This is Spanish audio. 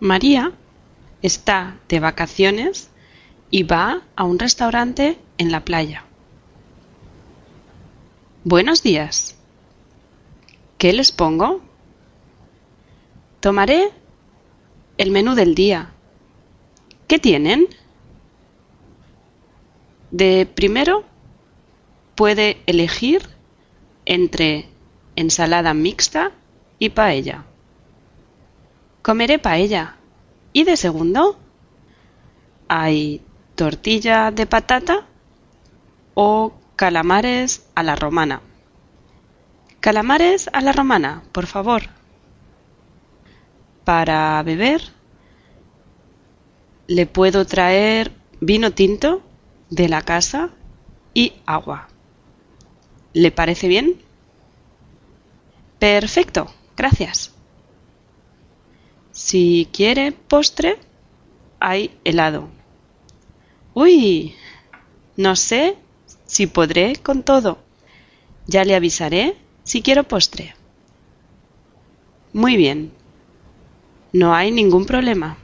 María está de vacaciones y va a un restaurante en la playa. Buenos días. ¿Qué les pongo? Tomaré el menú del día. ¿Qué tienen? De primero puede elegir entre ensalada mixta y paella. Comeré paella. ¿Y de segundo? Hay tortilla de patata o calamares a la romana. Calamares a la romana, por favor. Para beber, le puedo traer vino tinto de la casa y agua. ¿Le parece bien? Perfecto, gracias. Si quiere postre, hay helado. Uy, no sé si podré con todo. Ya le avisaré si quiero postre. Muy bien. No hay ningún problema.